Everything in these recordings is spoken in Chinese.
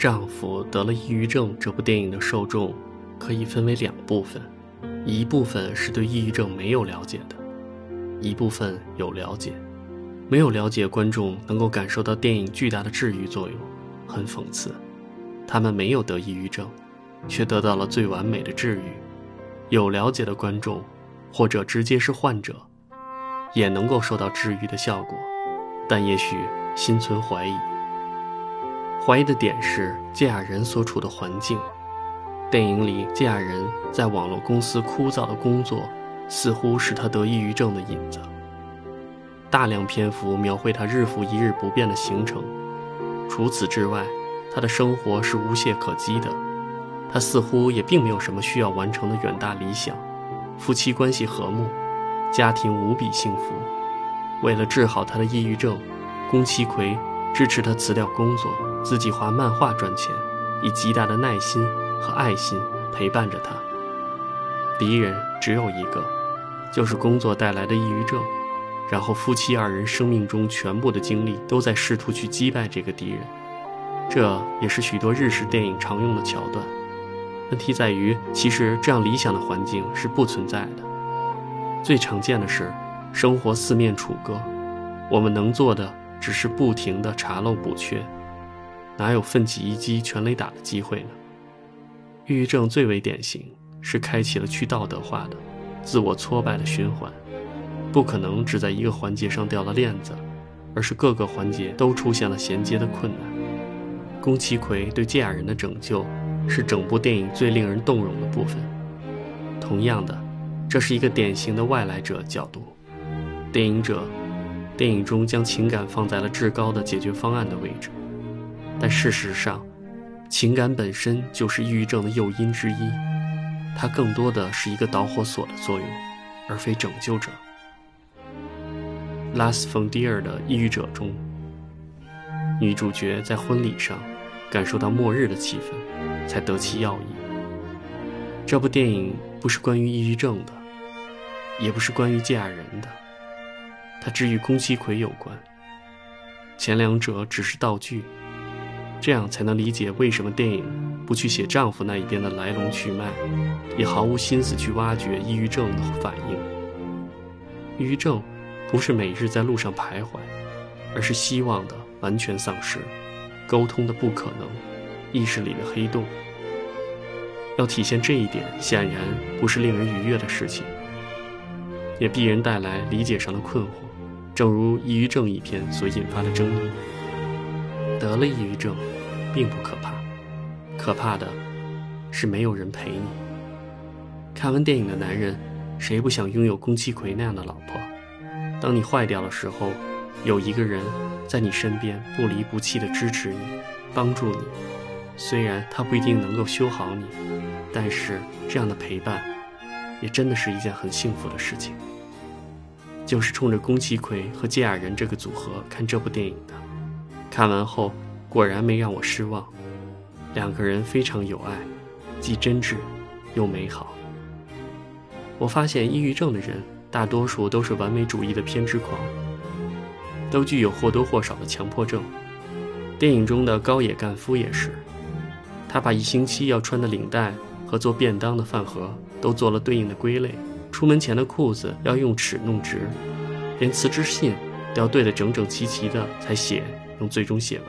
丈夫得了抑郁症这部电影的受众可以分为两部分，一部分是对抑郁症没有了解的，一部分有了解。没有了解观众能够感受到电影巨大的治愈作用，很讽刺。他们没有得抑郁症，却得到了最完美的治愈。有了解的观众，或者直接是患者，也能够受到治愈的效果，但也许心存怀疑。怀疑的点是芥雅人所处的环境。电影里，芥雅人在网络公司枯燥的工作，似乎是他得抑郁症的引子。大量篇幅描绘他日复一日不变的行程，除此之外，他的生活是无懈可击的。他似乎也并没有什么需要完成的远大理想。夫妻关系和睦，家庭无比幸福。为了治好他的抑郁症，宫崎葵支持他辞掉工作，自己画漫画赚钱，以极大的耐心和爱心陪伴着他。敌人只有一个，就是工作带来的抑郁症。然后夫妻二人生命中全部的精力都在试图去击败这个敌人，这也是许多日式电影常用的桥段。问题在于，其实这样理想的环境是不存在的。最常见的是，生活四面楚歌，我们能做的只是不停地查漏补缺，哪有奋起一击全垒打的机会呢？抑郁症最为典型，是开启了去道德化的、自我挫败的循环。不可能只在一个环节上掉了链子，而是各个环节都出现了衔接的困难。宫崎葵对芥雅人的拯救，是整部电影最令人动容的部分。同样的，这是一个典型的外来者角度。电影者，电影中将情感放在了至高的解决方案的位置，但事实上，情感本身就是抑郁症的诱因之一，它更多的是一个导火索的作用，而非拯救者。拉斯冯迪尔的《抑郁者》中，女主角在婚礼上感受到末日的气氛，才得其要义。这部电影不是关于抑郁症的，也不是关于芥雅人的，它只与宫崎葵有关。前两者只是道具，这样才能理解为什么电影不去写丈夫那一边的来龙去脉，也毫无心思去挖掘抑郁症的反应。抑郁症。不是每日在路上徘徊，而是希望的完全丧失，沟通的不可能，意识里的黑洞。要体现这一点，显然不是令人愉悦的事情，也必然带来理解上的困惑。正如抑郁症一篇所引发的争议，得了抑郁症，并不可怕，可怕的是没有人陪你。看完电影的男人，谁不想拥有宫崎葵那样的老婆？当你坏掉的时候，有一个人在你身边不离不弃地支持你、帮助你。虽然他不一定能够修好你，但是这样的陪伴，也真的是一件很幸福的事情。就是冲着宫崎葵和芥雅人这个组合看这部电影的，看完后果然没让我失望。两个人非常有爱，既真挚又美好。我发现抑郁症的人。大多数都是完美主义的偏执狂，都具有或多或少的强迫症。电影中的高野干夫也是，他把一星期要穿的领带和做便当的饭盒都做了对应的归类，出门前的裤子要用尺弄直，连辞职信都要对得整整齐齐的才写，能最终写完。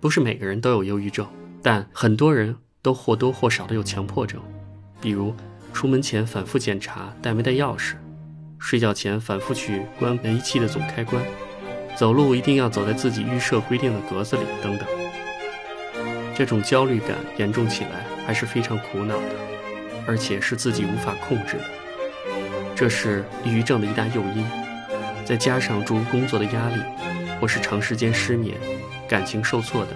不是每个人都有忧郁症，但很多人都或多或少的有强迫症，比如出门前反复检查带没带钥匙。睡觉前反复去关煤气的总开关，走路一定要走在自己预设规定的格子里，等等。这种焦虑感严重起来还是非常苦恼的，而且是自己无法控制的。这是抑郁症的一大诱因，再加上诸如工作的压力，或是长时间失眠、感情受挫等，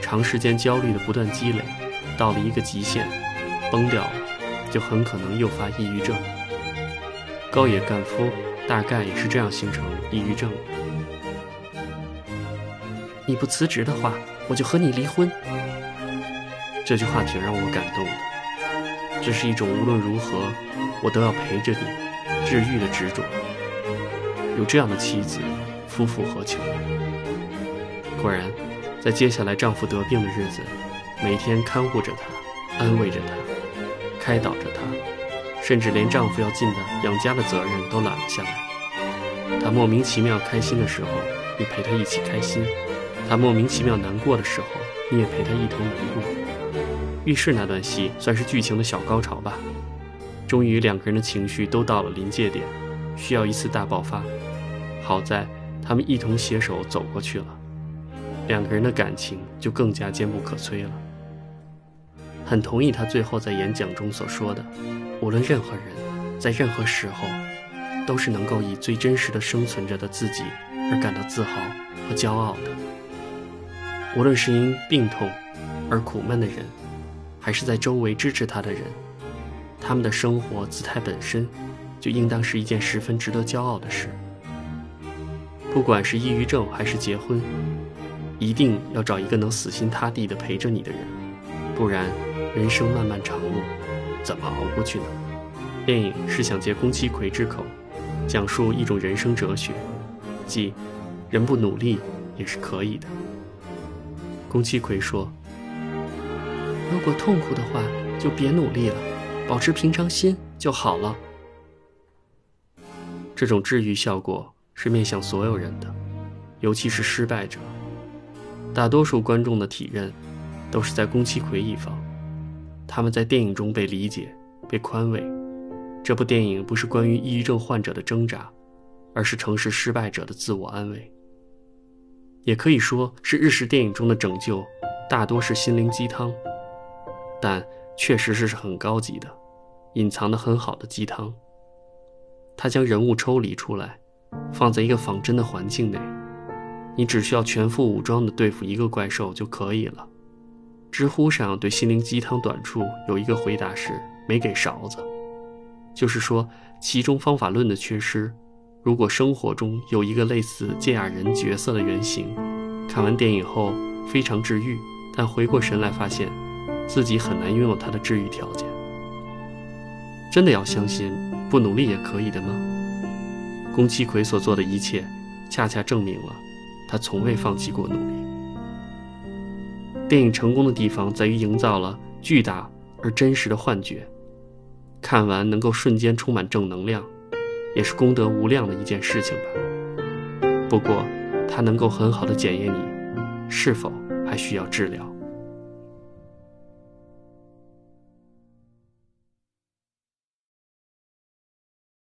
长时间焦虑的不断积累，到了一个极限，崩掉了，就很可能诱发抑郁症。高野干夫大概也是这样形成抑郁症。你不辞职的话，我就和你离婚。这句话挺让我感动的，这是一种无论如何我都要陪着你、治愈的执着。有这样的妻子，夫复何求？果然，在接下来丈夫得病的日子，每天看护着她，安慰着她，开导着她，甚至连丈夫要尽的养家的责任都揽了下来。她莫名其妙开心的时候，你陪她一起开心；她莫名其妙难过的时候，你也陪她一同难过。浴室那段戏算是剧情的小高潮吧。终于，两个人的情绪都到了临界点，需要一次大爆发。好在他们一同携手走过去了，两个人的感情就更加坚不可摧了。很同意他最后在演讲中所说的：无论任何人，在任何时候，都是能够以最真实的生存着的自己而感到自豪和骄傲的。无论是因病痛而苦闷的人，还是在周围支持他的人，他们的生活姿态本身，就应当是一件十分值得骄傲的事。不管是抑郁症还是结婚，一定要找一个能死心塌地的陪着你的人，不然人生漫漫长路，怎么熬过去呢？电影是想借宫崎葵之口，讲述一种人生哲学，即人不努力也是可以的。宫崎葵说：“如果痛苦的话，就别努力了，保持平常心就好了。”这种治愈效果。是面向所有人的，尤其是失败者。大多数观众的体认，都是在宫崎葵一方。他们在电影中被理解、被宽慰。这部电影不是关于抑郁症患者的挣扎，而是城市失败者的自我安慰。也可以说是日式电影中的拯救，大多是心灵鸡汤，但确实是很高级的，隐藏的很好的鸡汤。他将人物抽离出来。放在一个仿真的环境内，你只需要全副武装的对付一个怪兽就可以了。知乎上对心灵鸡汤短处有一个回答是没给勺子，就是说其中方法论的缺失。如果生活中有一个类似芥雅人角色的原型，看完电影后非常治愈，但回过神来发现自己很难拥有他的治愈条件。真的要相信不努力也可以的吗？宫崎葵所做的一切，恰恰证明了他从未放弃过努力。电影成功的地方在于营造了巨大而真实的幻觉，看完能够瞬间充满正能量，也是功德无量的一件事情吧。不过，它能够很好的检验你是否还需要治疗。